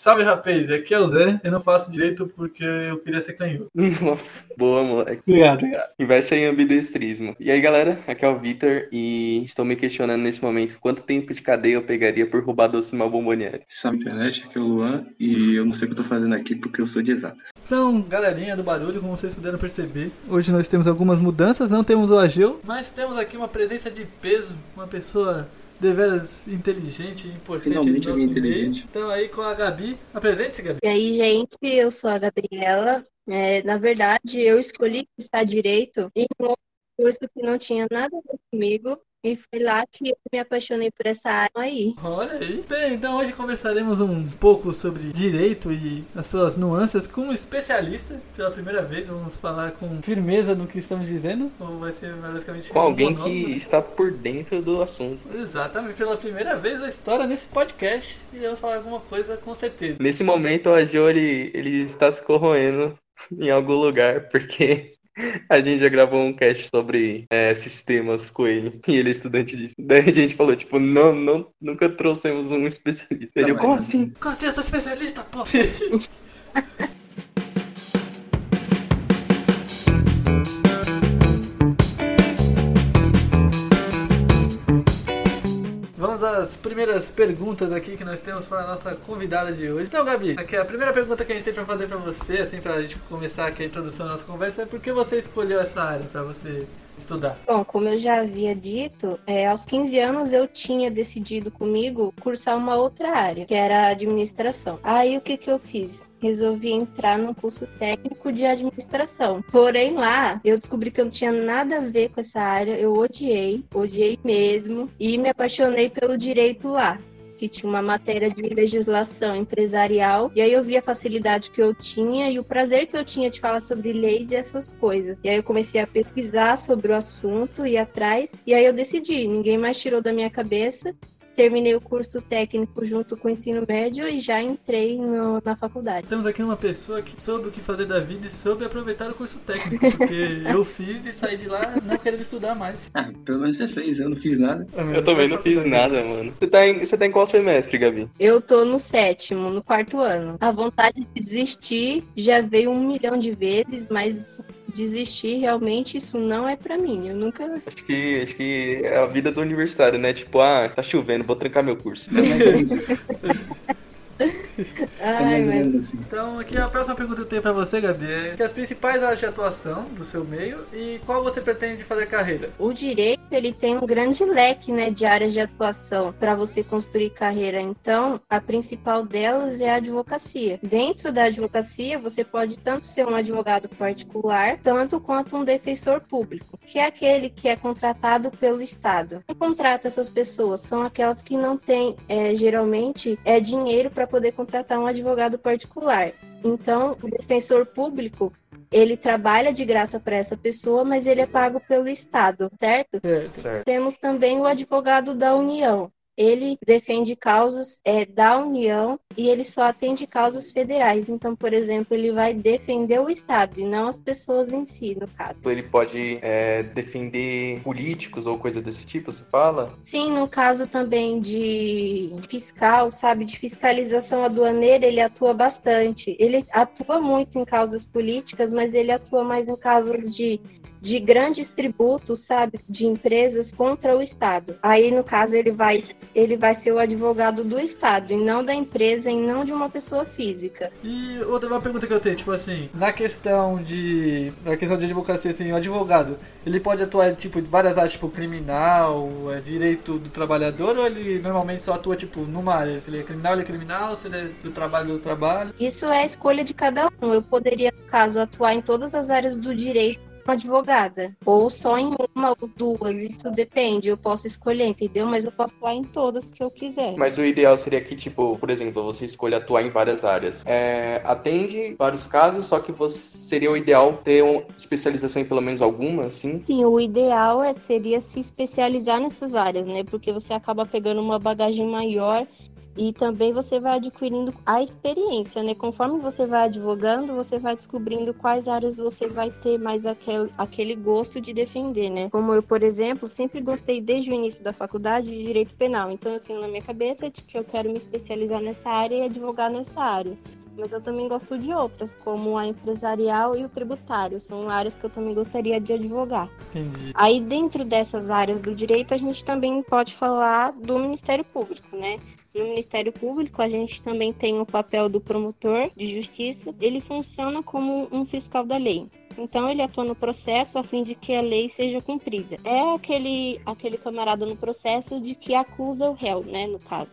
Salve, rapaz. Aqui é o Zé. Eu não faço direito porque eu queria ser canhoto. Nossa, boa, moleque. Obrigado, obrigado. Investe em ambidestrismo. E aí, galera, aqui é o Vitor e estou me questionando nesse momento quanto tempo de cadeia eu pegaria por roubar doce mal bomboniere. Salve, internet. Aqui é o Luan e eu não sei o que eu tô fazendo aqui porque eu sou de exatas. Então, galerinha do barulho, como vocês puderam perceber, hoje nós temos algumas mudanças. Não temos o Ageu, mas temos aqui uma presença de peso, uma pessoa deveras inteligente e importante Finalmente no nosso meio. inteligente. Então aí com a Gabi. Apresente-se, Gabi. E aí, gente, eu sou a Gabriela. É, na verdade, eu escolhi cursar direito em um outro curso que não tinha nada a ver comigo. E foi lá que eu me apaixonei por essa área aí. Olha aí. Bem, então hoje conversaremos um pouco sobre direito e as suas nuances com um especialista. Pela primeira vez, vamos falar com firmeza no que estamos dizendo. Ou vai ser basicamente Com um alguém monólogo? que está por dentro do assunto. Exatamente, pela primeira vez na história nesse podcast. E vamos falar alguma coisa com certeza. Nesse momento, o Agio, ele, ele está se corroendo em algum lugar, porque a gente já gravou um cast sobre é, sistemas com ele, e ele é estudante disso. Daí a gente falou, tipo, não, não, nunca trouxemos um especialista. Ele, Tá, como assim? Como assim, eu sou especialista, pô? Às primeiras perguntas aqui que nós temos para a nossa convidada de hoje. Então, Gabi, aqui a primeira pergunta que a gente tem para fazer para você, assim, para a gente começar aqui a introdução da nossa conversa, é por que você escolheu essa área para você estudar? Bom, como eu já havia dito, é, aos 15 anos eu tinha decidido comigo cursar uma outra área, que era administração. Aí o que, que eu fiz? Resolvi entrar num curso técnico de administração. Porém, lá eu descobri que eu não tinha nada a ver com essa área. Eu odiei, odiei mesmo, e me apaixonei pelo direito lá que tinha uma matéria de legislação empresarial, e aí eu vi a facilidade que eu tinha e o prazer que eu tinha de falar sobre leis e essas coisas. E aí eu comecei a pesquisar sobre o assunto e atrás, e aí eu decidi, ninguém mais tirou da minha cabeça. Terminei o curso técnico junto com o ensino médio e já entrei no- na faculdade. Temos aqui uma pessoa que soube o que fazer da vida e soube aproveitar o curso técnico, porque eu fiz e saí de lá não querendo estudar mais. Ah, pelo menos você fez, eu não fiz nada. Eu também não fiz nada, mano. Você tá em, você tá em qual semestre, Gabi? Eu tô no sétimo, no quarto ano. A vontade de desistir já veio um milhão de vezes, mas desistir realmente isso não é pra mim. Eu nunca Acho que, acho que é a vida do universitário, né? Tipo, ah, tá chovendo, vou trancar meu curso. É Ai, mas assim. Então, aqui a próxima pergunta que eu tenho pra você, Gabi, é que as principais áreas de atuação do seu meio e qual você pretende fazer carreira? o direito ele tem um grande leque, né, de áreas de atuação para você construir carreira. Então, a principal delas é a advocacia. Dentro da advocacia, você pode tanto ser um advogado particular, tanto quanto um defensor público, que é aquele que é contratado pelo Estado. Quem contrata essas pessoas são aquelas que não têm, é, geralmente, é dinheiro para poder contratar um advogado particular. Então, o defensor público ele trabalha de graça para essa pessoa, mas ele é pago pelo Estado, certo? Certo. Certo. Temos também o advogado da União. Ele defende causas é, da União e ele só atende causas federais. Então, por exemplo, ele vai defender o Estado e não as pessoas em si, no caso. Ele pode é, defender políticos ou coisa desse tipo, você fala? Sim, no caso também de fiscal, sabe, de fiscalização aduaneira, ele atua bastante. Ele atua muito em causas políticas, mas ele atua mais em causas de, de grandes tributos, sabe, de empresas contra o Estado. Aí, no caso, ele vai, ele vai ser o advogado do Estado, e não da empresa, e não de uma pessoa física. E outra uma pergunta que eu tenho, tipo assim, na questão de. Na questão de advocacia, assim, o advogado, ele pode atuar tipo, em várias áreas, tipo, criminal, é, direito do trabalhador, ou ele normalmente só atua, tipo, numa área? Se ele é criminal, ele é criminal, se ele é do trabalho, do trabalho. Isso é a escolha de cada um. Eu poderia, no caso, atuar em todas as áreas do direito como advogada, ou só em uma ou duas, isso depende, eu posso escolher, entendeu? Mas eu posso atuar em todas que eu quiser. Mas o ideal seria que, tipo, por exemplo, você escolha atuar em várias áreas. É, atende vários casos, só que você, seria o ideal ter uma especialização em pelo menos alguma, assim. Sim, o ideal é, seria se especializar nessas áreas, né? Porque você acaba pegando uma bagagem maior E também você vai adquirindo a experiência, né? Conforme você vai advogando, você vai descobrindo quais áreas você vai ter mais aquele, aquele gosto de defender, né? Como eu, por exemplo, sempre gostei desde o início da faculdade de direito penal. Então eu tenho na minha cabeça de que eu quero me especializar nessa área e advogar nessa área mas eu também gosto de outras, como a empresarial e o tributário. São áreas que eu também gostaria de advogar. Entendi. Aí, dentro dessas áreas do direito, a gente também pode falar do Ministério Público, né? No Ministério Público, a gente também tem o papel do promotor de justiça. Ele funciona como um fiscal da lei. Então ele atua no processo a fim de que a lei seja cumprida. É aquele aquele camarada no processo de que acusa o réu, né, no caso.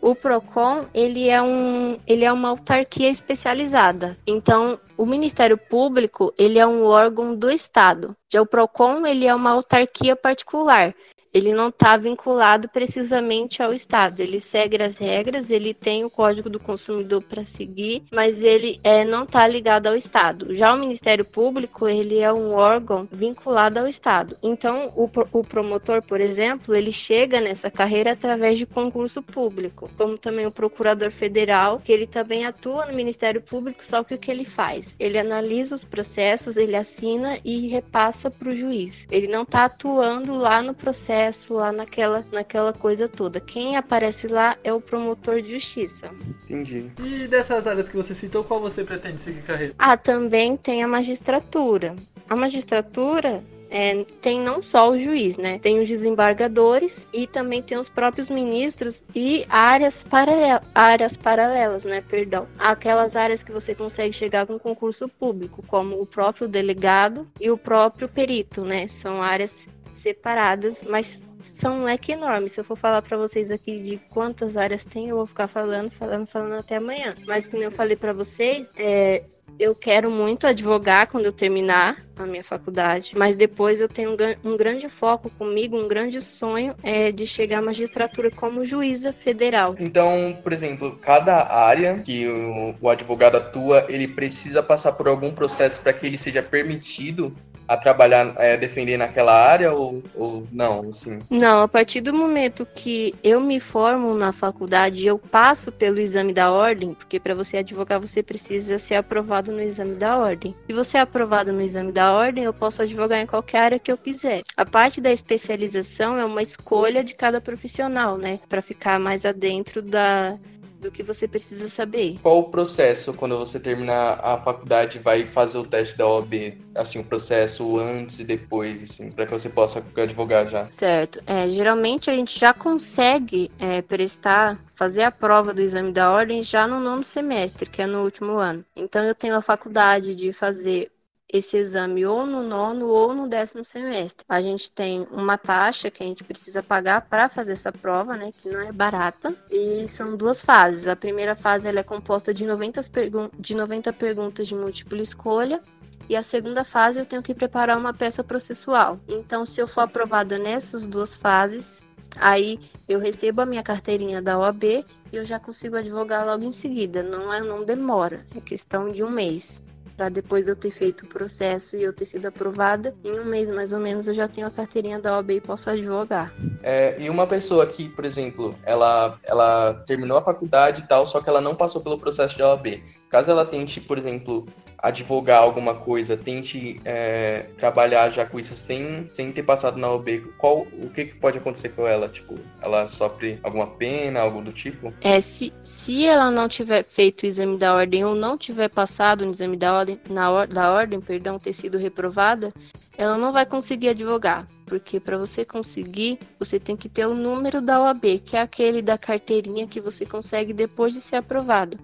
O Procon, ele é um, ele é uma autarquia especializada. Então, o Ministério Público, ele é um órgão do Estado. Já o Procon, ele é uma autarquia particular ele não está vinculado precisamente ao Estado. Ele segue as regras, ele tem o Código do Consumidor para seguir, mas ele é, não está ligado ao Estado. Já o Ministério Público, ele é um órgão vinculado ao Estado. Então, o, o promotor, por exemplo, ele chega nessa carreira através de concurso público, como também o Procurador Federal, que ele também atua no Ministério Público, só que o que ele faz? Ele analisa os processos, ele assina e repassa para o juiz. Ele não está atuando lá no processo processo lá naquela, naquela coisa toda. Quem aparece lá é o promotor de justiça. Entendi. E dessas áreas que você citou, qual você pretende seguir carreira? Ah, também tem a magistratura. A magistratura é, tem não só o juiz, né? Tem os desembargadores e também tem os próprios ministros e áreas, paralela, áreas paralelas, né? Perdão. Aquelas áreas que você consegue chegar com concurso público, como o próprio delegado e o próprio perito, né? São áreas separadas, mas são um leque enorme. Se eu for falar para vocês aqui de quantas áreas tem, eu vou ficar falando, falando, falando até amanhã. Mas como eu falei para vocês, é, eu quero muito advogar quando eu terminar a minha faculdade, mas depois eu tenho um, grande foco comigo, um grande sonho é de chegar à magistratura como juíza federal. Então, por exemplo, cada área que o, o advogado atua, ele precisa passar por algum processo para que ele seja permitido a trabalhar, é, defender naquela área ou, ou não, assim? Não, a partir do momento que eu me formo na faculdade, eu passo pelo exame da ordem, porque para você advogar você precisa ser aprovado no exame da ordem. Se você é aprovado no exame da ordem, eu posso advogar em qualquer área que eu quiser. A parte da especialização é uma escolha de cada profissional, né, para ficar mais adentro da do que você precisa saber. Qual o processo quando você terminar a faculdade vai fazer o teste da OAB? Assim, o processo antes e depois, assim, para que você possa advogar já? Certo. É, geralmente a gente já consegue é, prestar fazer a prova do exame da ordem já no nono semestre, que é no último ano. Então eu tenho a faculdade de fazer esse exame ou no nono ou no décimo semestre. A gente tem uma taxa que a gente precisa pagar para fazer essa prova, né, que não é barata, e são duas fases. A primeira fase ela é composta de 90, pergun de 90 perguntas de múltipla escolha e a segunda fase eu tenho que preparar uma peça processual. Então, se eu for aprovada nessas duas fases, aí eu recebo a minha carteirinha da OAB e eu já consigo advogar logo em seguida. Não é, não demora, é questão de um mês para depois de eu ter feito o processo e eu ter sido aprovada, em um mês mais ou menos eu já tenho a carteirinha da OAB e posso advogar. É, e uma pessoa que, por exemplo, ela, ela terminou a faculdade e tal, só que ela não passou pelo processo de OAB. Caso ela tente, por exemplo, advogar alguma coisa, tente é, trabalhar já com isso sem, sem ter passado na OB, qual, o que, que, pode acontecer com ela? Tipo, ela sofre alguma pena, algo do tipo? É, se, se ela não tiver feito o exame da ordem ou não tiver passado no exame da ordem, na or, da ordem, perdão, ter sido reprovada, ela não vai conseguir advogar, porque para você conseguir, você tem que ter o número da OAB, que é aquele da carteirinha que você consegue depois de ser aprovado.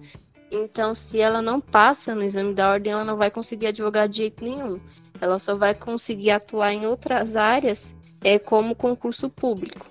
Então, se ela não passa no exame da ordem, ela não vai conseguir advogar de jeito nenhum. Ela só vai conseguir atuar em outras áreas é como concurso público.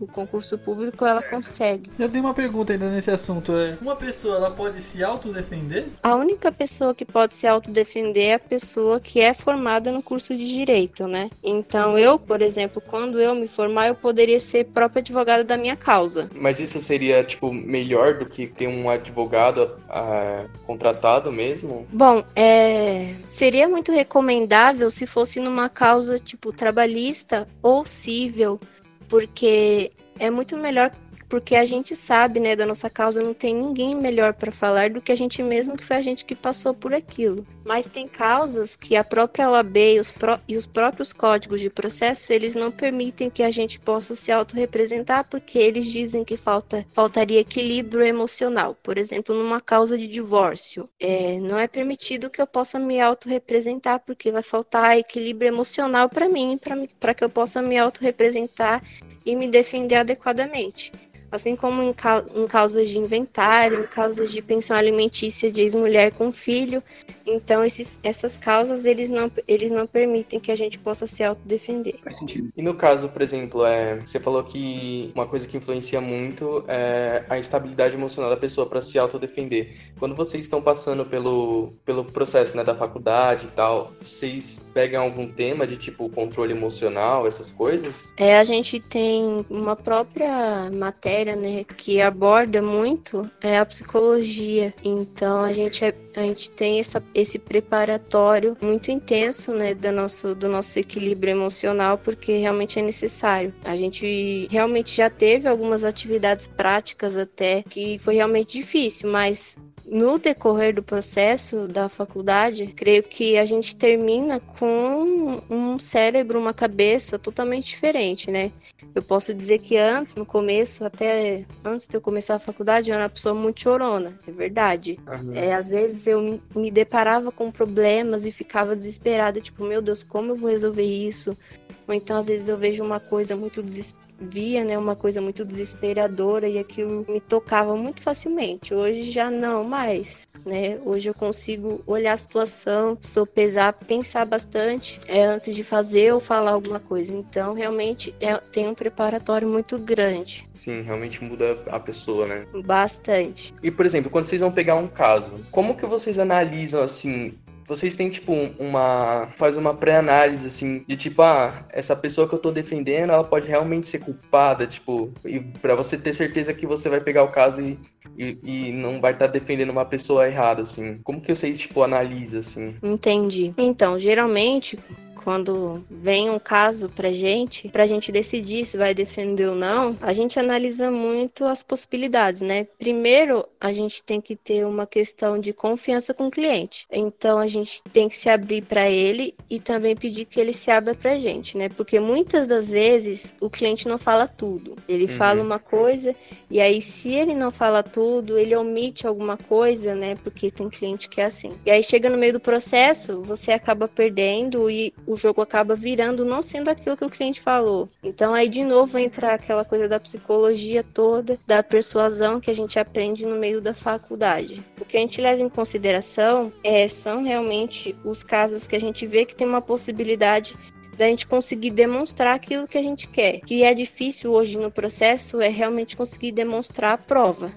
O concurso público ela consegue. Eu tenho uma pergunta ainda nesse assunto. É, uma pessoa ela pode se autodefender? A única pessoa que pode se autodefender é a pessoa que é formada no curso de direito, né? Então eu, por exemplo, quando eu me formar, eu poderia ser própria advogada da minha causa. Mas isso seria tipo melhor do que ter um advogado uh, contratado mesmo? Bom, é... seria muito recomendável se fosse numa causa tipo trabalhista ou possível, porque é muito melhor porque a gente sabe, né, da nossa causa, não tem ninguém melhor para falar do que a gente mesmo, que foi a gente que passou por aquilo. Mas tem causas que a própria OAB e os, pró e os próprios códigos de processo, eles não permitem que a gente possa se autorrepresentar, porque eles dizem que falta, faltaria equilíbrio emocional. Por exemplo, numa causa de divórcio, é, não é permitido que eu possa me autorrepresentar, porque vai faltar equilíbrio emocional para mim, para que eu possa me autorrepresentar e me defender adequadamente assim como em, ca em causas de inventário, em causas de pensão alimentícia de ex-mulher com filho. Então, esses, essas causas, eles não, eles não permitem que a gente possa se autodefender. Faz sentido. E no caso, por exemplo, é, você falou que uma coisa que influencia muito é a estabilidade emocional da pessoa para se autodefender. Quando vocês estão passando pelo, pelo processo né, da faculdade e tal, vocês pegam algum tema de tipo controle emocional, essas coisas? É, a gente tem uma própria matéria matéria, né, que aborda muito é a psicologia. Então a gente, é, a gente tem essa, esse preparatório muito intenso, né, do nosso, do nosso equilíbrio emocional, porque realmente é necessário. A gente realmente já teve algumas atividades práticas até que foi realmente difícil, mas no decorrer do processo da faculdade, creio que a gente termina com um cérebro, uma cabeça totalmente diferente, né? Eu posso dizer que antes, no começo, até antes de eu começar a faculdade, eu era uma pessoa muito chorona, é verdade. Uhum. É, às vezes eu me, me deparava com problemas e ficava desesperada, tipo, meu Deus, como eu vou resolver isso? Ou então, às vezes, eu vejo uma coisa muito desesperada via, né, uma coisa muito desesperadora e aquilo me tocava muito facilmente. Hoje já não mais, né? Hoje eu consigo olhar a situação, sopesar, pensar bastante é, antes de fazer ou falar alguma coisa. Então, realmente é, tem um preparatório muito grande. Sim, realmente muda a pessoa, né? Bastante. E, por exemplo, quando vocês vão pegar um caso, como que vocês analisam, assim, vocês têm, tipo, uma. Faz uma pré-análise, assim, de tipo, ah, essa pessoa que eu tô defendendo, ela pode realmente ser culpada, tipo, e pra você ter certeza que você vai pegar o caso e, e, e não vai estar tá defendendo uma pessoa errada, assim. Como que vocês, tipo, analisam, assim? Entendi. Então, geralmente, quando vem um caso pra gente, pra gente decidir se vai defender ou não, a gente analisa muito as possibilidades, né? Primeiro, a gente tem que ter uma questão de confiança com o cliente. Então, a gente tem que se abrir para ele e também pedir que ele se abra pra gente, né? Porque muitas das vezes o cliente não fala tudo. Ele uhum. fala uma coisa e aí se ele não fala tudo, ele omite alguma coisa, né? Porque tem cliente que é assim. E aí chega no meio do processo, você acaba perdendo e o jogo acaba virando não sendo aquilo que o cliente falou. Então aí de novo entra aquela coisa da psicologia toda, da persuasão que a gente aprende no meio da faculdade. O que a gente leva em consideração é, são realmente os casos que a gente vê que tem uma possibilidade da gente conseguir demonstrar aquilo que a gente quer. O que é difícil hoje no processo é realmente conseguir demonstrar a prova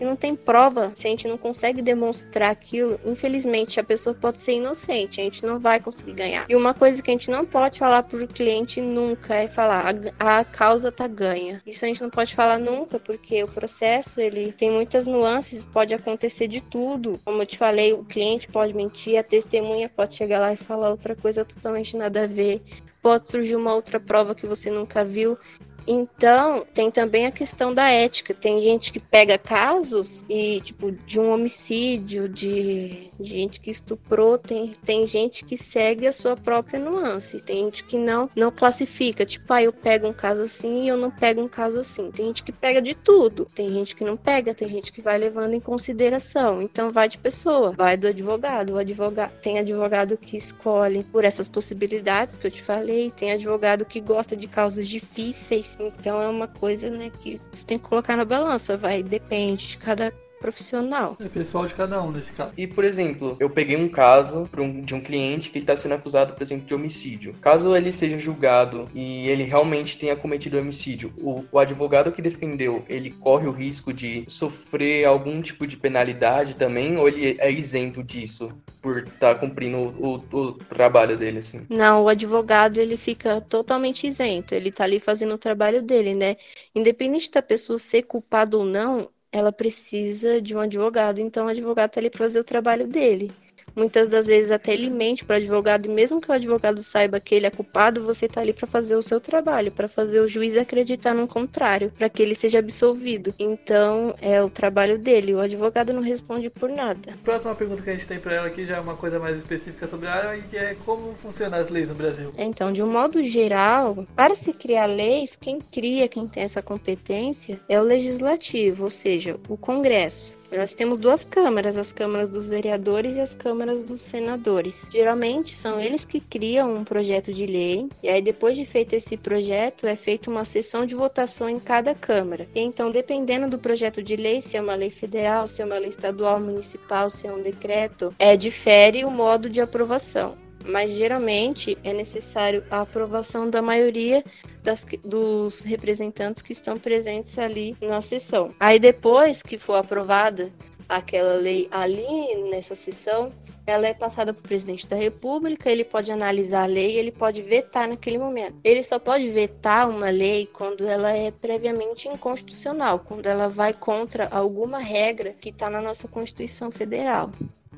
se não tem prova, se a gente não consegue demonstrar aquilo, infelizmente a pessoa pode ser inocente, a gente não vai conseguir ganhar. E uma coisa que a gente não pode falar pro cliente nunca é falar a, a causa tá ganha. Isso a gente não pode falar nunca, porque o processo ele tem muitas nuances, pode acontecer de tudo. Como eu te falei, o cliente pode mentir, a testemunha pode chegar lá e falar outra coisa totalmente nada a ver pode surgir uma outra prova que você nunca viu. Então, tem também a questão da ética. Tem gente que pega casos e, tipo, de um homicídio, de, de gente que estuprou, tem, tem gente que segue a sua própria nuance. Tem gente que não, não classifica. Tipo, ah, eu pego um caso assim e eu não pego um caso assim. Tem gente que pega de tudo. Tem gente que não pega, tem gente que vai levando em consideração. Então, vai de pessoa, vai do advogado. O advogado tem advogado que escolhe por essas possibilidades que eu te falei, tem advogado que gosta de causas difíceis então é uma coisa, né, que você tem que colocar na balança, vai, depende de cada profissional. É pessoal de cada um nesse caso. E, por exemplo, eu peguei um caso um, de um cliente que está sendo acusado, por exemplo, de homicídio. Caso ele seja julgado e ele realmente tenha cometido homicídio, o, o advogado que defendeu, ele corre o risco de sofrer algum tipo de penalidade também, ou ele é isento disso por estar tá cumprindo o, o, o, trabalho dele, assim? Não, o advogado, ele fica totalmente isento. Ele tá ali fazendo o trabalho dele, né? Independente da pessoa ser culpada ou não, ela precisa de um advogado, então o advogado está ali para fazer o trabalho dele. Muitas das vezes até ele mente para o advogado, e mesmo que o advogado saiba que ele é culpado, você tá ali para fazer o seu trabalho, para fazer o juiz acreditar no contrário, para que ele seja absolvido. Então, é o trabalho dele. O advogado não responde por nada. Próxima pergunta que a gente tem para ela aqui já é uma coisa mais específica sobre a área, e é como funcionam as leis no Brasil. Então, de um modo geral, para se criar leis, quem cria, quem tem essa competência é o legislativo, ou seja, o Congresso. Nós temos duas câmaras, as câmaras dos vereadores e as câmaras dos senadores. Geralmente são eles que criam um projeto de lei, e aí depois de feito esse projeto, é feita uma sessão de votação em cada câmara. E então, dependendo do projeto de lei, se é uma lei federal, se é uma lei estadual, municipal, se é um decreto, é difere o modo de aprovação mas geralmente é necessário a aprovação da maioria das, dos representantes que estão presentes ali na sessão. Aí depois que for aprovada aquela lei ali nessa sessão, ela é passada para o presidente da República, ele pode analisar a lei, ele pode vetar naquele momento. Ele só pode vetar uma lei quando ela é previamente inconstitucional, quando ela vai contra alguma regra que está na nossa Constituição Federal.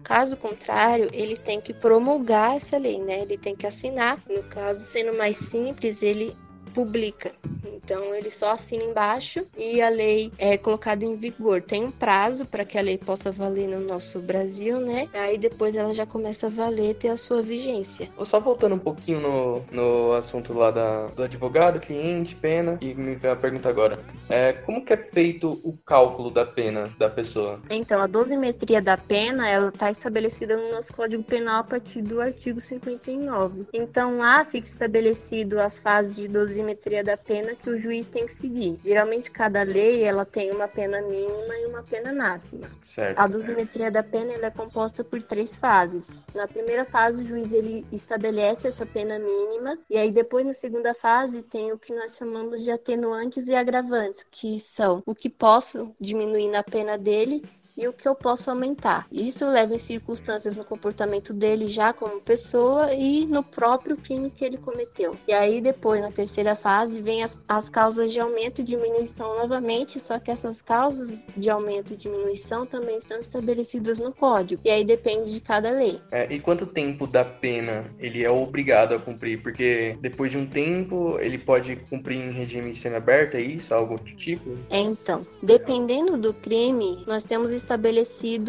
Caso contrário, ele tem que promulgar essa lei, né? Ele tem que assinar. No caso, sendo mais simples, ele publica. Então ele só assina embaixo e a lei é colocada em vigor. Tem um prazo para que a lei possa valer no nosso Brasil, né? Aí depois ela já começa a valer ter a sua vigência. Só voltando um pouquinho no, no assunto lá da, do advogado, cliente, pena, e me vem a pergunta agora. É, como que é feito o cálculo da pena da pessoa? Então, a dosimetria da pena, ela está estabelecida no nosso Código Penal a partir do artigo 59. Então, lá fica estabelecido as fases de dosimetria da pena que o juiz tem que seguir. Geralmente cada lei ela tem uma pena mínima e uma pena máxima. Certo. A dosimetria da pena ela é composta por três fases. Na primeira fase o juiz ele estabelece essa pena mínima e aí depois na segunda fase tem o que nós chamamos de atenuantes e agravantes, que são o que posso diminuir na pena dele e o que eu posso aumentar. Isso leva em circunstâncias no comportamento dele já como pessoa e no próprio crime que ele cometeu. E aí depois, na terceira fase, vem as, as causas de aumento e diminuição novamente, só que essas causas de aumento e diminuição também estão estabelecidas no código. E aí depende de cada lei. É, e quanto tempo da pena ele é obrigado a cumprir? Porque depois de um tempo ele pode cumprir em regime semiaberto, é isso? Algo do tipo? Então, dependendo do crime, nós temos estabelecido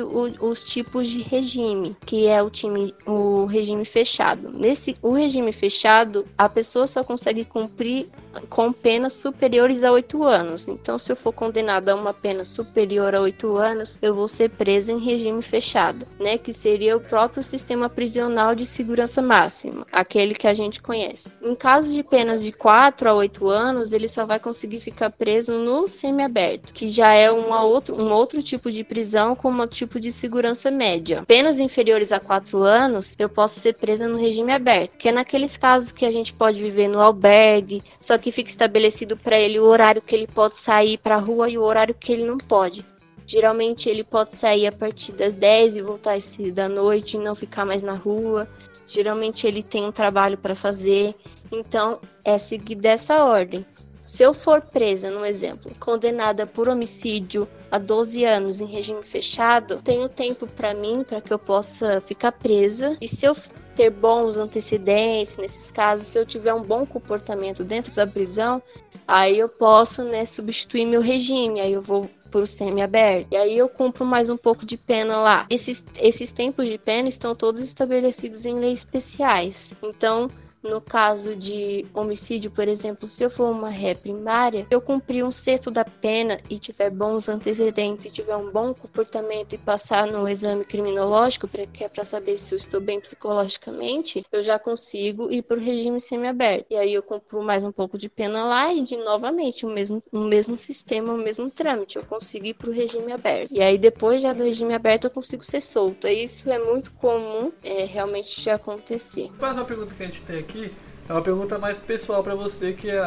o, os tipos de regime, que é o time, o regime fechado. Nesse, o regime fechado, a pessoa só consegue cumprir com penas superiores a oito anos. Então, se eu for condenado a uma pena superior a oito anos, eu vou ser presa em regime fechado, né? Que seria o próprio sistema prisional de segurança máxima, aquele que a gente conhece. Em caso de penas de quatro a oito anos, ele só vai conseguir ficar preso no semiaberto, que já é uma outro, um outro tipo de prisão prisão com um tipo de segurança média. Penas inferiores a 4 anos, eu posso ser presa no regime aberto, que é naqueles casos que a gente pode viver no albergue, só que fica estabelecido para ele o horário que ele pode sair para a rua e o horário que ele não pode. Geralmente ele pode sair a partir das 10 e voltar às 6 da noite e não ficar mais na rua. Geralmente ele tem um trabalho para fazer, então é seguir dessa ordem. Se eu for presa, no exemplo, condenada por homicídio a 12 anos em regime fechado, tenho tempo para mim para que eu possa ficar presa. E se eu ter bons antecedentes nesses casos, se eu tiver um bom comportamento dentro da prisão, aí eu posso, né, substituir meu regime, aí eu vou por semi-aberto. E aí eu cumpro mais um pouco de pena lá. Esses, esses tempos de pena estão todos estabelecidos em leis especiais. Então, no caso de homicídio, por exemplo, se eu for uma ré primária, eu cumprir um sexto da pena e tiver bons antecedentes, e tiver um bom comportamento e passar no exame criminológico, que é para saber se eu estou bem psicologicamente, eu já consigo ir para o regime semiaberto. E aí eu cumpro mais um pouco de pena lá e de novamente o mesmo, o mesmo sistema, o mesmo trâmite. Eu consigo ir para o regime aberto. E aí depois já do regime aberto eu consigo ser solta. Isso é muito comum é, realmente de acontecer. A próxima pergunta que a gente tem aqui aqui é uma pergunta mais pessoal para você, que é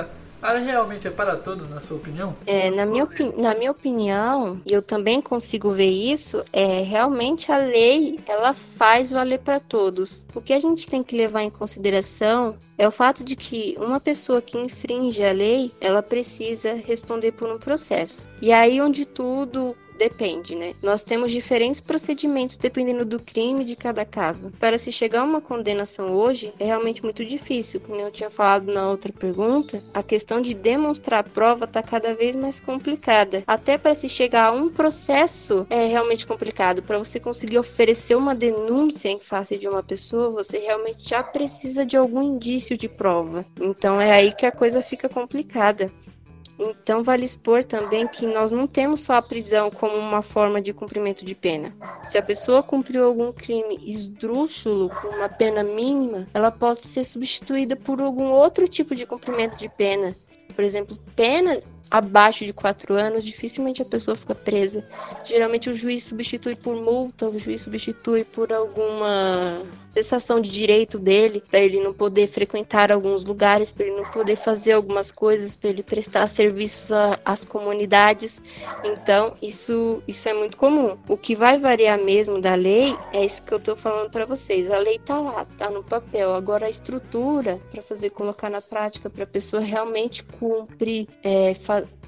a área realmente é para todos, na sua opinião? É, na, minha na minha opinião, e eu também consigo ver isso, é realmente a lei ela faz valer para todos. O que a gente tem que levar em consideração é o fato de que uma pessoa que infringe a lei, ela precisa responder por um processo. E aí onde tudo depende, né? Nós temos diferentes procedimentos dependendo do crime de cada caso. Para se chegar a uma condenação hoje, é realmente muito difícil. Como eu tinha falado na outra pergunta, a questão de demonstrar a prova está cada vez mais complicada. Até para se chegar a um processo é realmente complicado. Para você conseguir oferecer uma denúncia em face de uma pessoa, você realmente já precisa de algum indício de prova. Então é aí que a coisa fica complicada. Então, vale expor também que nós não temos só a prisão como uma forma de cumprimento de pena. Se a pessoa cumpriu algum crime esdrúxulo com uma pena mínima, ela pode ser substituída por algum outro tipo de cumprimento de pena. Por exemplo, pena abaixo de quatro anos, dificilmente a pessoa fica presa. Geralmente o juiz substitui por multa, o juiz substitui por alguma cessação de direito dele, para ele não poder frequentar alguns lugares, para ele não poder fazer algumas coisas, para ele prestar serviços às comunidades. Então, isso, isso é muito comum. O que vai variar mesmo da lei é isso que eu estou falando para vocês. A lei tá lá, tá no papel. Agora, a estrutura para fazer colocar na prática, para a pessoa realmente cumprir, é,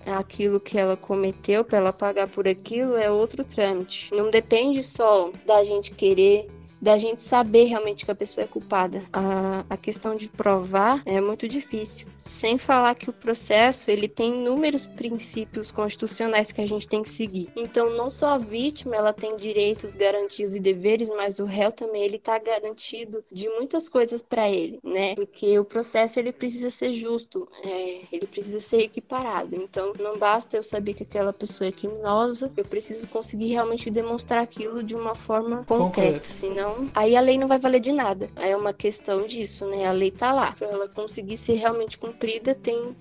aquilo que ela cometeu para ela pagar por aquilo é outro trâmite. Não depende só da gente querer da gente saber realmente que a pessoa é culpada. A, a questão de provar é muito difícil. Sem falar que o processo ele tem inúmeros princípios constitucionais que a gente tem que seguir. Então, não só a vítima ela tem direitos, garantias e deveres, mas o réu também ele está garantido de muitas coisas para ele, né? Porque o processo ele precisa ser justo, é, ele precisa ser equiparado. Então, não basta eu saber que aquela pessoa é criminosa, eu preciso conseguir realmente demonstrar aquilo de uma forma concreta, Concreto. senão aí a lei não vai valer de nada. Aí é uma questão disso, né? A lei tá lá, para ela conseguir ser realmente cumprida comprida tem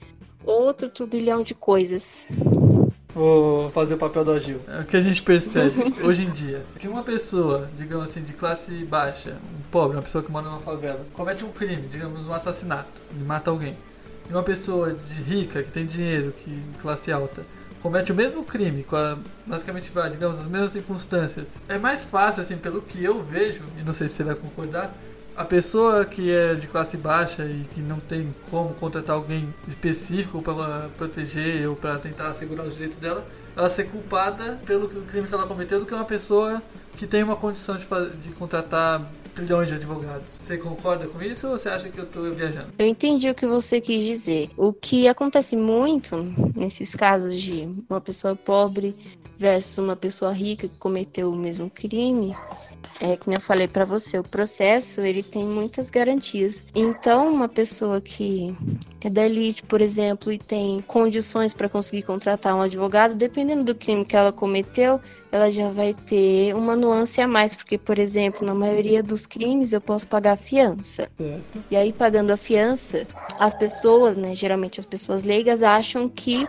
outro turbilhão de coisas. Vou fazer o papel do Agil. É o que a gente percebe hoje em dia. Que uma pessoa, digamos assim, de classe baixa, um pobre, uma pessoa que mora numa favela, comete um crime, digamos um assassinato, e mata alguém. E uma pessoa de rica, que tem dinheiro, que classe alta, comete o mesmo crime, com a, basicamente, digamos, as mesmas circunstâncias. É mais fácil, assim, pelo que eu vejo, e não sei se você vai concordar, a pessoa que é de classe baixa e que não tem como contratar alguém específico para proteger ou para tentar assegurar os direitos dela, ela ser culpada pelo crime que ela cometeu do que uma pessoa que tem uma condição de, de contratar trilhões de advogados. Você concorda com isso ou você acha que eu estou viajando? Eu entendi o que você quis dizer. O que acontece muito nesses casos de uma pessoa pobre versus uma pessoa rica que cometeu o mesmo crime é que eu falei para você, o processo ele tem muitas garantias. Então, uma pessoa que é da elite, por exemplo, e tem condições para conseguir contratar um advogado, dependendo do crime que ela cometeu, ela já vai ter uma nuance a mais, porque, por exemplo, na maioria dos crimes eu posso pagar fiança. Certo. E aí, pagando a fiança, as pessoas, né, geralmente as pessoas leigas, acham que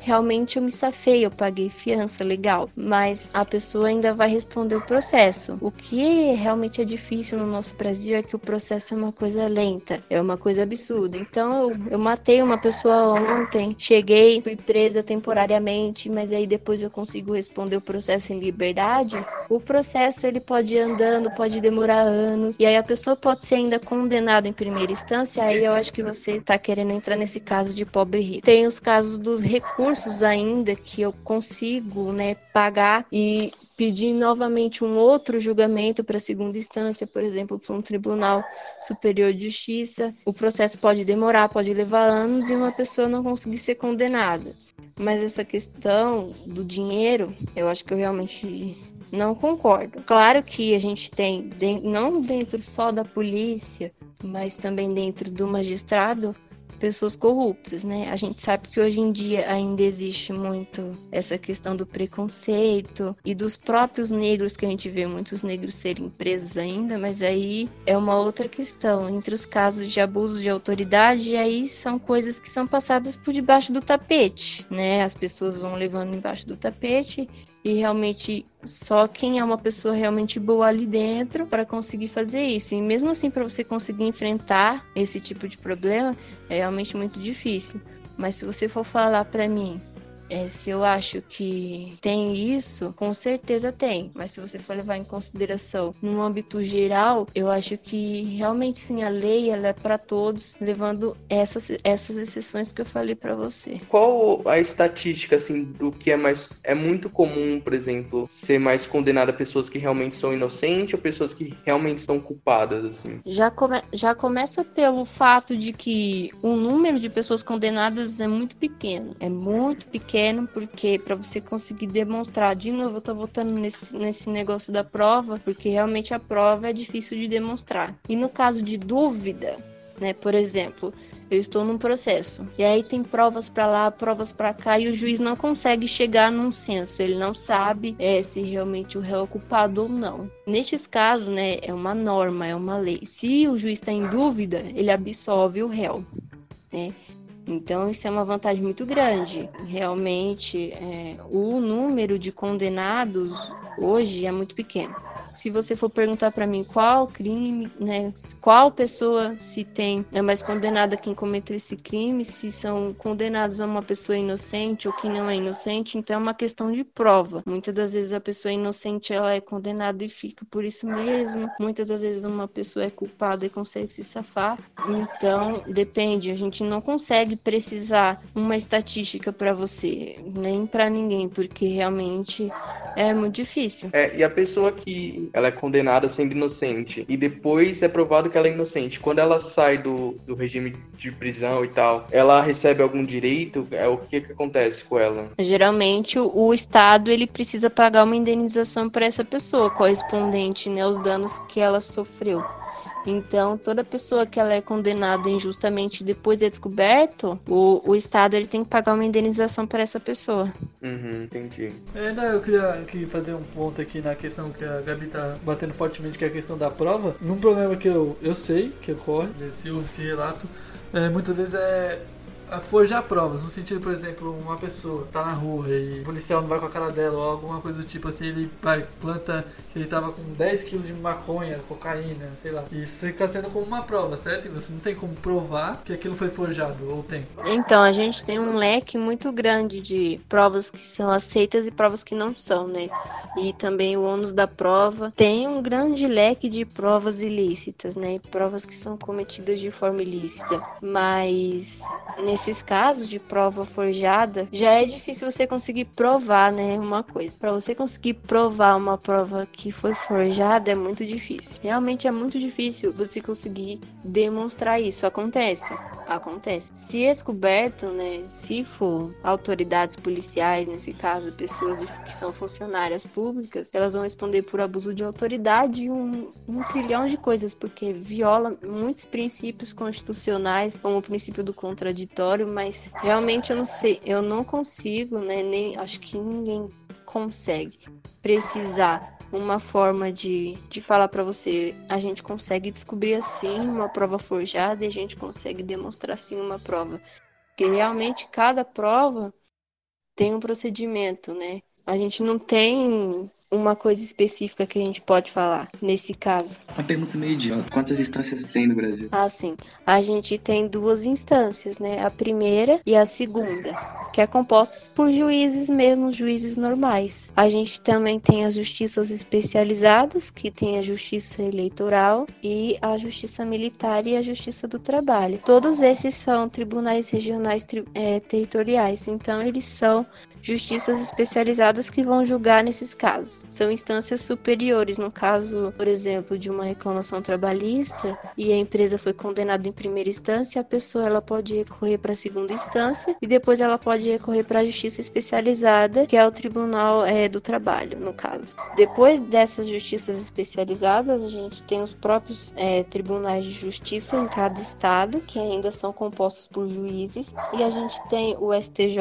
realmente eu me safei, eu paguei fiança, legal. Mas a pessoa ainda vai responder o processo. O que realmente é difícil no nosso Brasil é que o processo é uma coisa lenta, é uma coisa absurda. Então eu, matei uma pessoa ontem, cheguei, fui presa temporariamente, mas aí depois eu consigo responder o processo em liberdade. O processo ele pode ir andando, pode demorar anos, e aí a pessoa pode ser ainda condenada em primeira instância. Aí eu acho que você está querendo entrar nesse caso de pobre rico. Tem os casos dos recursos recursos ainda que eu consigo né, pagar e pedir novamente um outro julgamento para segunda instância, por exemplo, para um tribunal superior de justiça. O processo pode demorar, pode levar anos e uma pessoa não conseguir ser condenada. Mas essa questão do dinheiro, eu acho que eu realmente não concordo. Claro que a gente tem, não dentro só da polícia, mas também dentro do magistrado, pessoas corruptas, né? A gente sabe que hoje em dia ainda existe muito essa questão do preconceito e dos próprios negros, que a gente vê muitos negros serem presos ainda, mas aí é uma outra questão. Entre os casos de abuso de autoridade, aí são coisas que são passadas por debaixo do tapete, né? As pessoas vão levando embaixo do tapete e realmente só quem é uma pessoa realmente boa ali dentro para conseguir fazer isso. E mesmo assim, para você conseguir enfrentar esse tipo de problema, é realmente muito difícil. Mas se você for falar para mim é, se eu acho que tem isso, com certeza tem. Mas se você for levar em consideração no âmbito geral, eu acho que realmente sim, a lei ela é para todos, levando essas, essas exceções que eu falei para você. Qual a estatística assim do que é mais é muito comum, por exemplo, ser mais condenada pessoas que realmente são inocentes ou pessoas que realmente são culpadas assim? Já come, já começa pelo fato de que o número de pessoas condenadas é muito pequeno. É muito pequeno porque para você conseguir demonstrar, de novo, eu tô voltando nesse, nesse negócio da prova, porque realmente a prova é difícil de demonstrar. E no caso de dúvida, né, por exemplo, eu estou num processo. E aí tem provas para lá, provas para cá, e o juiz não consegue chegar num senso. Ele não sabe é, se realmente o réu é culpado ou não. Nestes casos, né, é uma norma, é uma lei. Se o juiz está em dúvida, ele absolve o réu. Né? Então, isso é uma vantagem muito grande. Realmente, é, o número de condenados hoje é muito pequeno se você for perguntar para mim qual crime, né, qual pessoa se tem é mais condenada quem cometeu esse crime, se são condenados a uma pessoa inocente ou que não é inocente, então é uma questão de prova. Muitas das vezes a pessoa inocente ela é condenada e fica por isso mesmo. Muitas das vezes uma pessoa é culpada e consegue se safar. Então depende. A gente não consegue precisar uma estatística para você nem para ninguém, porque realmente é muito difícil. É, e a pessoa que ela é condenada sendo inocente e depois é provado que ela é inocente. Quando ela sai do, do regime de prisão e tal, ela recebe algum direito? É o que que acontece com ela? Geralmente o, Estado ele precisa pagar uma indenização para essa pessoa correspondente né, aos danos que ela sofreu. Então, toda pessoa que ela é condenada injustamente depois de descoberto, o, o Estado ele tem que pagar uma indenização para essa pessoa. Uhum, entendi. Ainda eu queria aqui fazer um ponto aqui na questão que a Gabi tá batendo fortemente, que é a questão da prova. Num problema que eu, eu sei que ocorre, esse, esse relato, é, muitas vezes é forjar provas, no sentido, por exemplo, uma pessoa tá na rua e o policial não vai com a cara dela ou alguma coisa do tipo assim, ele vai, planta que ele tava com 10 kg de maconha, cocaína, sei lá. Isso fica sendo como uma prova, certo? E você não tem como provar que aquilo foi forjado, ou tem? Então, a gente tem um leque muito grande de provas que são aceitas e provas que não são, né? E também o ônus da prova. Tem um grande leque de provas ilícitas, né? Provas que são cometidas de forma ilícita. Mas nesse nesses casos de prova forjada, já é difícil você conseguir provar, né, uma coisa. Para você conseguir provar uma prova que foi forjada é muito difícil. Realmente é muito difícil você conseguir demonstrar isso. Acontece, acontece. Se descoberto, né, se for autoridades policiais, nesse caso, pessoas que são funcionárias públicas, elas vão responder por abuso de autoridade e um, um trilhão de coisas, porque viola muitos princípios constitucionais, como o princípio do contraditório mas realmente eu não sei, eu não consigo, né? Nem acho que ninguém consegue precisar uma forma de, de falar para você, a gente consegue descobrir assim uma prova forjada e a gente consegue demonstrar assim uma prova. Porque realmente cada prova tem um procedimento, né? A gente não tem uma coisa específica que a gente pode falar nesse caso? Uma pergunta meio idiota. Quantas instâncias tem no Brasil? Ah, sim. A gente tem duas instâncias, né? A primeira e a segunda, que é compostas por juízes mesmo, juízes normais. A gente também tem as justiças especializadas, que tem a justiça eleitoral e a justiça militar e a justiça do trabalho. Todos esses são tribunais regionais é, territoriais, então eles são justiças especializadas que vão julgar nesses casos. São instâncias superiores, no caso, por exemplo, de uma reclamação trabalhista e a empresa foi condenada em primeira instância, a pessoa ela pode recorrer para a segunda instância e depois ela pode recorrer para a justiça especializada, que é o Tribunal é, do Trabalho, no caso. Depois dessas justiças especializadas, a gente tem os próprios é, tribunais de justiça em cada estado, que ainda são compostos por juízes, e a gente tem o STJ,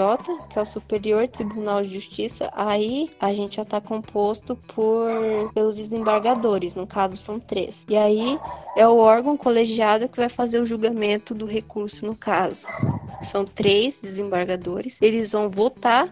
que é o Superior Tribunal de Justiça, aí a gente já está composto por pelos desembargadores, no caso são três. E aí é o órgão colegiado que vai fazer o julgamento do recurso no caso. São três desembargadores, eles vão votar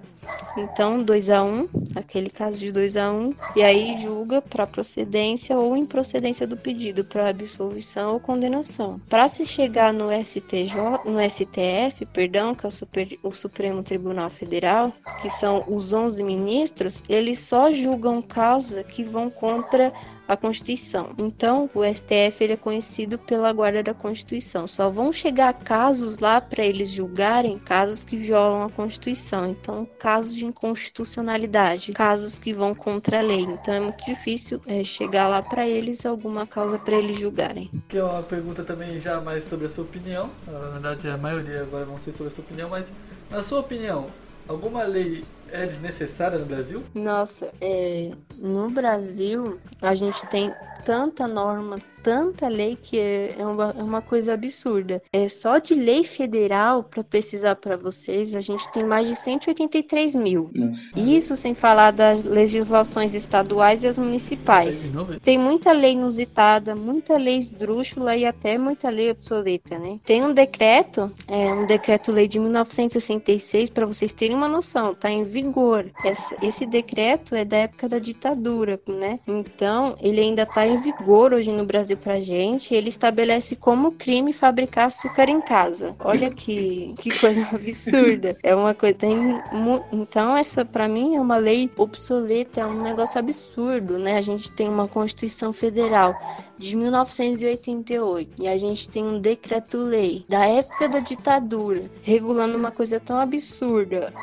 Então, 2 a 1 um, aquele caso de 2 a 1 um, e aí julga para procedência ou improcedência do pedido para absolvição ou condenação. Para se chegar no STJ, no STF, perdão, que é o, Super, o Supremo Tribunal Federal, que são os 11 ministros, eles só julgam causa que vão contra a Constituição. Então, o STF ele é conhecido pela guarda da Constituição. Só vão chegar casos lá para eles julgarem casos que violam a Constituição. Então, casos de inconstitucionalidade, casos que vão contra a lei. Então, é muito difícil é, chegar lá para eles alguma causa para eles julgarem. Que é uma pergunta também já mais sobre a sua opinião. Na verdade, a maioria agora vão ser sobre a sua opinião, mas na sua opinião, alguma lei é desnecessária no Brasil? Nossa, é, no Brasil a gente tem tanta norma, tanta lei que é, é uma, é uma coisa absurda. É só de lei federal para precisar para vocês, a gente tem mais de 183 mil. Nossa. Isso sem falar das legislações estaduais e as municipais. Tem muita lei inusitada, muita lei esdrúxula e até muita lei obsoleta, né? Tem um decreto, é um decreto-lei de 1966, para vocês terem uma noção, tá em vigor. Esse, esse decreto é da época da ditadura, né? Então, ele ainda tá em vigor hoje no Brasil pra gente. Ele estabelece como crime fabricar açúcar em casa. Olha que, que coisa absurda. É uma coisa. Tem, então, essa para mim é uma lei obsoleta, é um negócio absurdo, né? A gente tem uma Constituição Federal de 1988 e a gente tem um decreto-lei da época da ditadura regulando uma coisa tão absurda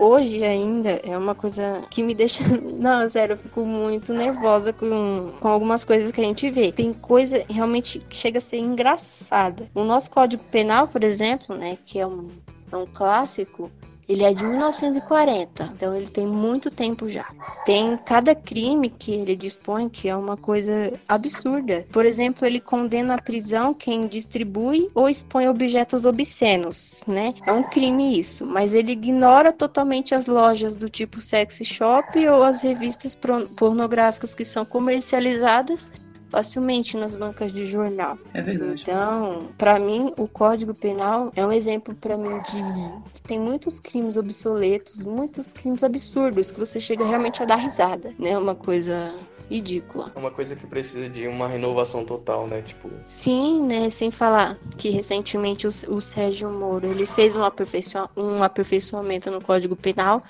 hoje ainda é uma coisa que me deixa. Não, sério, eu fico muito nervosa com, com algumas coisas que a gente vê. Tem coisa realmente que chega a ser engraçada. O nosso Código Penal, por exemplo, né, que é um, é um clássico, ele é de 1940, então ele tem muito tempo já. Tem cada crime que ele dispõe que é uma coisa absurda. Por exemplo, ele condena à prisão quem distribui ou expõe objetos obscenos, né? É um crime isso, mas ele ignora totalmente as lojas do tipo sex shop ou as revistas pornográficas que são comercializadas facilmente nas bancas de jornal. É verdade. Então, para mim, o Código Penal é um exemplo para mim de que tem muitos crimes obsoletos, muitos crimes absurdos que você chega realmente a dar risada, né? Uma coisa ridícula. É uma coisa que precisa de uma renovação total, né? Tipo. Sim, né? Sem falar que recentemente o, o Sérgio Moro ele fez um, aperfeiçoa, um aperfeiçoamento no Código Penal.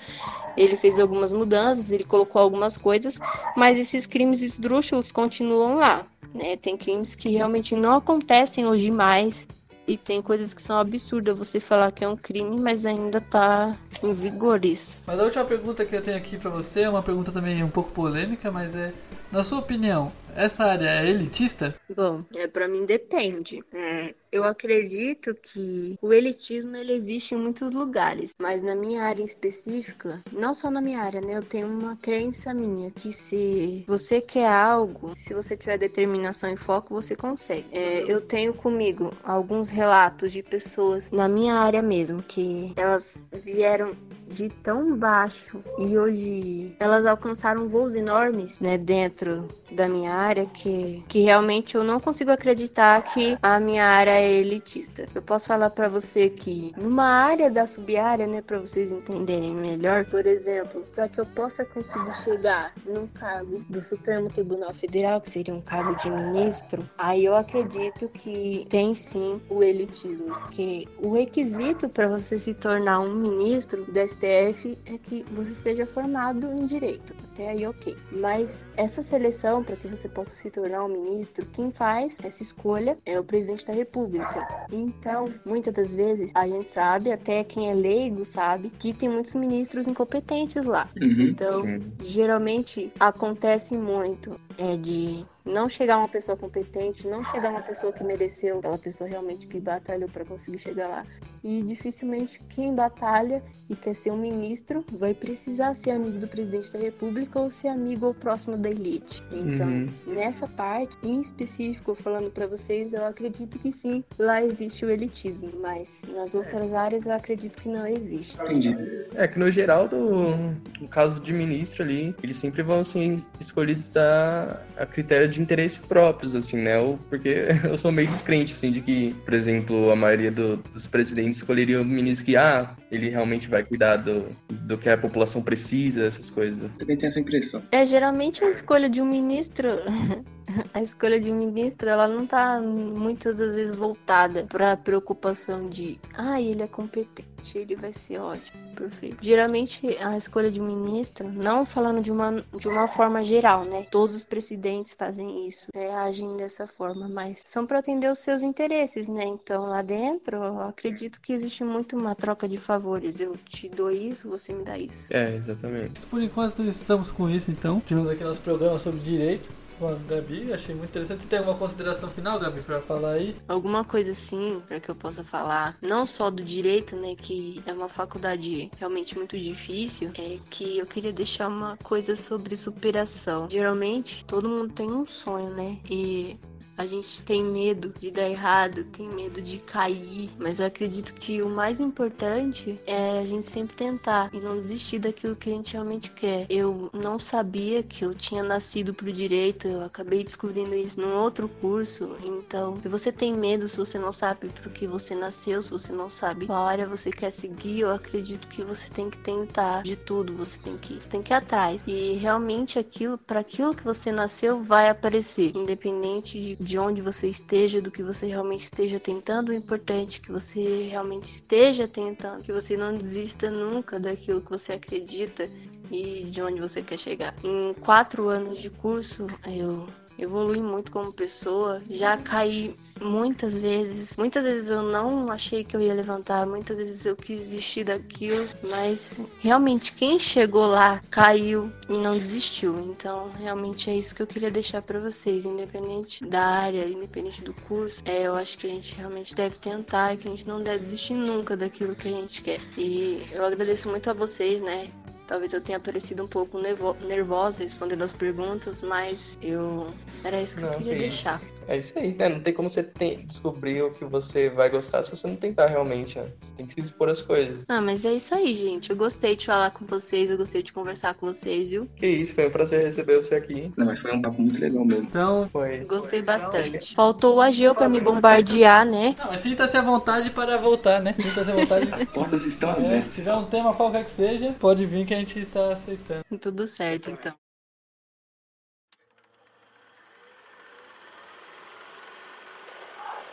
Ele fez algumas mudanças, ele colocou algumas coisas, mas esses crimes esdrúxulos continuam lá. Né? Tem crimes que realmente não acontecem hoje mais. E tem coisas que são absurdas você falar que é um crime, mas ainda tá em vigor isso. Mas a última pergunta que eu tenho aqui para você é uma pergunta também um pouco polêmica, mas é, na sua opinião, essa área é elitista? Bom, é, para mim depende. É, eu acredito que o elitismo ele existe em muitos lugares, mas na minha área específica, não só na minha área, né? Eu tenho uma crença minha que se você quer algo, se você tiver determinação e foco, você consegue. É, eu tenho comigo alguns relatos de pessoas na minha área mesmo que elas vieram de tão baixo e hoje elas alcançaram voos enormes, né, dentro da minha área que, que realmente eu não consigo acreditar que a minha área é elitista. Eu posso falar para você que numa área da sub-área, né, para vocês entenderem melhor, por exemplo, para que eu possa conseguir chegar num cargo do Supremo Tribunal Federal, que seria um cargo de ministro, aí eu acredito que tem sim o elitismo, que o requisito para você se tornar um ministro do é que você seja formado em direito. Até aí, ok. Mas essa seleção para que você possa se tornar um ministro, quem faz essa escolha é o presidente da República. Então, muitas das vezes, a gente sabe, até quem é leigo sabe, que tem muitos ministros incompetentes lá. Uhum, então, sim. geralmente acontece muito é de não chegar uma pessoa competente, não chegar uma pessoa que mereceu, aquela pessoa realmente que batalhou para conseguir chegar lá. E dificilmente quem batalha e quer ser um ministro vai precisar ser amigo do presidente da República ou ser amigo ou próximo da elite. Então, Uhum. nessa parte em específico, falando para vocês, eu acredito que sim, lá existe o elitismo, mas nas outras áreas eu acredito que não existe. Entendi. É que no geral, do, no caso de ministro ali, eles sempre vão ser escolhidos a, a critério de interesse próprios, assim, né? Ou porque eu sou meio descrente, assim, de que, por exemplo, a maioria do- dos presidentes escolheria um ministro que, ah, ele realmente vai cuidar do, do que a população precisa, essas coisas. Também tem essa impressão. É, geralmente a escolha de um ministro, a escolha de um ministro, ela não tá muitas das vezes voltada pra preocupação de, ah, ele é competente, ele vai ser ótimo, perfeito. Geralmente a escolha de um ministro, não falando de uma, de uma forma geral, né? Todos os presidentes fazem isso, né? agem dessa forma, mas são pra atender os seus interesses, né? Então lá dentro, eu acredito que existe muito uma troca de favores. Eu te dou isso, você me dá isso. É, exatamente. Por enquanto estamos com isso então. Tivemos aqui nosso programa sobre direito com Gabi, achei muito interessante. Você tem alguma consideração final, Gabi, pra falar aí? alguma coisa assim para que eu possa falar, não só do direito, né, que é uma faculdade realmente muito difícil, é que eu queria deixar uma coisa sobre superação. Geralmente, todo mundo tem um sonho, né? E a gente tem medo de dar errado, tem medo de cair, mas eu acredito que o mais importante é a gente sempre tentar e não desistir daquilo que a gente realmente quer. Eu não sabia que eu tinha nascido pro direito, eu acabei descobrindo isso num outro curso. Então, se você tem medo, se você não sabe pro que você nasceu, se você não sabe qual área você quer seguir, eu acredito que você tem que tentar de tudo, você tem que, você tem que ir atrás. E realmente aquilo, para aquilo que você nasceu, vai aparecer, independente de, de onde você esteja, do que você realmente esteja tentando. O importante é que você realmente esteja tentando, que você não desista nunca daquilo que você acredita e de onde você quer chegar. Em quatro anos de curso, eu evolui muito como pessoa. Já caí muitas vezes. Muitas vezes eu não achei que eu ia levantar, muitas vezes eu quis desistir daquilo, mas realmente quem chegou lá caiu e não desistiu. Então, realmente é isso que eu queria deixar para vocês, independente da área, independente do curso. É, eu acho que a gente realmente deve tentar, que a gente não deve desistir nunca daquilo que a gente quer. E eu agradeço muito a vocês, né? Talvez eu tenha parecido um pouco nervo- nervosa respondendo as perguntas, mas eu. Era isso que eu Não, queria que isso. deixar. É isso aí, né? Não tem como você tem- descobrir o que você vai gostar se você não tentar realmente, né? Você tem que se expor às coisas. Ah, mas é isso aí, gente. Eu gostei de falar com vocês, eu gostei de conversar com vocês, viu? Que isso, foi um prazer receber você aqui. Não, mas foi um papo muito legal mesmo. Então, Foi. Gostei foi legal. bastante. Faltou o Ageu pra me bombardear, né? não, mas sinta-se à vontade para voltar, né? Sinta-se à vontade. As portas estão É, se abertas. tiver um tema qualquer que seja, pode vir que a gente está aceitando. Tudo certo, então.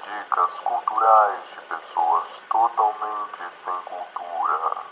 Dicas culturais de pessoas totalmente sem cultura.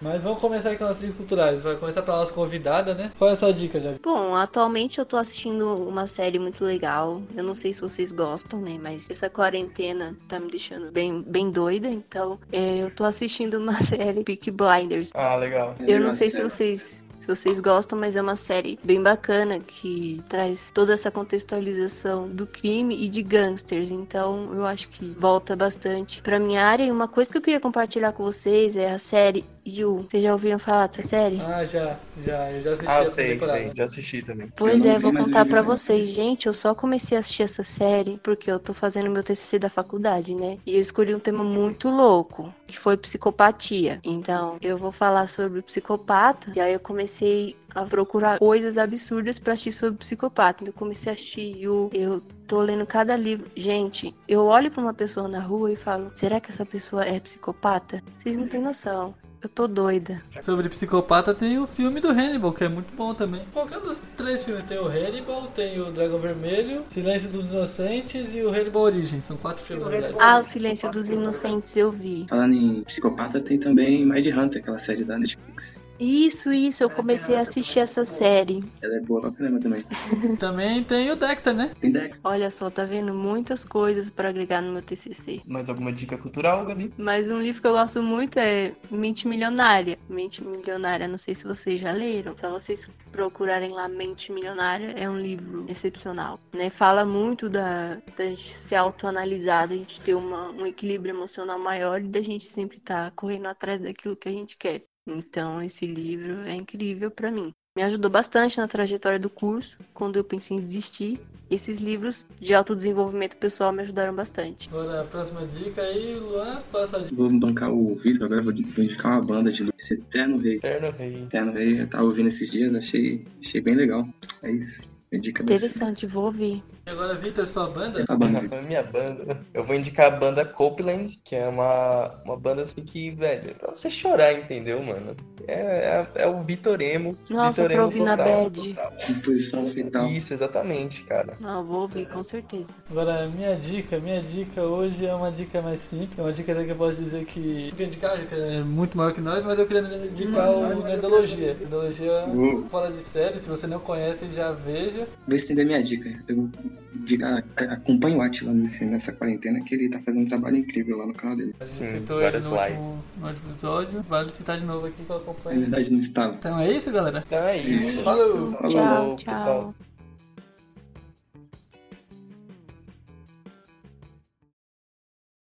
Mas vamos começar aí com as dicas culturais. Vai começar pela nossa convidada, né? Qual é a sua dica, Gabi? Bom, atualmente eu tô assistindo uma série muito legal. Eu não sei se vocês gostam, né? Mas essa quarentena tá me deixando bem, bem doida. Então, é, eu tô assistindo uma série Peaky Blinders. Ah, legal. Eu não sei se vocês se vocês gostam, mas é uma série bem bacana que traz toda essa contextualização do crime e de gangsters. Então, eu acho que volta bastante pra minha área. E uma coisa que eu queria compartilhar com vocês é a série You. Vocês já ouviram falar dessa série? Ah, já, já. Eu já assisti Ah, sei, temporada. sei. Já assisti também. Pois é, vou contar também. vocês. Gente, eu só comecei a assistir essa série porque eu tô fazendo meu TCC da faculdade, né? E eu escolhi um tema muito louco, que foi psicopatia. Então, eu vou falar sobre psicopata. E aí eu comecei a procurar coisas absurdas pra assistir sobre psicopata. Então, eu comecei a assistir Yu, eu tô lendo cada livro. Gente, eu olho pra uma pessoa na rua e falo: será que essa pessoa é psicopata? Vocês não têm noção. Eu tô doida. Sobre psicopata tem o filme do Hannibal, que é muito bom também. Qualquer dos três filmes tem o Hannibal, tem o Dragão Vermelho, Silêncio dos Inocentes e o Hannibal Origem. São quatro filmes, na verdade. Ah, o Silêncio dos Inocentes eu vi. Falando em psicopata, tem também Mind Hunter, aquela série da Netflix. Isso, isso, eu comecei a assistir essa série. Ela é boa pra caramba também. Também tem o Dexter, né? Tem Dex. Olha só, tá vendo muitas coisas pra agregar no meu TCC. Mais alguma dica cultural, Gabi? Mas um livro que eu gosto muito é Mente Milionária. Mente Milionária, não sei se vocês já leram. Só vocês procurarem lá Mente Milionária, é um livro excepcional, né? Fala muito da, da gente se autoanalisar, da gente ter uma, um equilíbrio emocional maior e da gente sempre estar correndo atrás daquilo que a gente quer. Então, esse livro é incrível pra mim. Me ajudou bastante na trajetória do curso, quando eu pensei em desistir. Esses livros de autodesenvolvimento pessoal me ajudaram bastante. Agora a próxima dica aí, Luan, qual é a dica? Vou bancar o Vitor agora, vou vou indicar uma banda de Luiz Eterno Rei. Eterno Rei. Eterno Rei, eu tava ouvindo esses dias, achei, achei bem legal. É isso. Interessante, vou ouvir. E agora, Vitor, sua banda? Tá bom, Vitor. A minha banda, eu vou indicar a banda Copeland, que é uma, uma banda assim que, velho, é pra você chorar, entendeu, mano? É, é, é o Vitor Emo. Nossa, Vitor pra Emo ouvir na total, bad. total. Composição fetal. Isso, exatamente, cara. Não, vou ouvir, com certeza. Agora, minha dica, minha dica hoje é uma dica mais simples. É uma dica até que eu posso dizer que. Eu queria indicar, que é muito maior que nós, mas eu queria indicar o Nerdologia. Nerdologia Uh. fora de série, se você não conhece, já veja. Vou estender minha dica. Eu digo, a- a- acompanhe o Atila nesse, nessa quarentena, que ele tá fazendo um trabalho incrível lá no canal dele. A gente Sim, citou ele no último, no último episódio. Vale citar de novo aqui que eu Na acompanho. verdade, não estava. Então é isso, galera. Então é isso. Falou! Falou. Tchau, pessoal. tchau.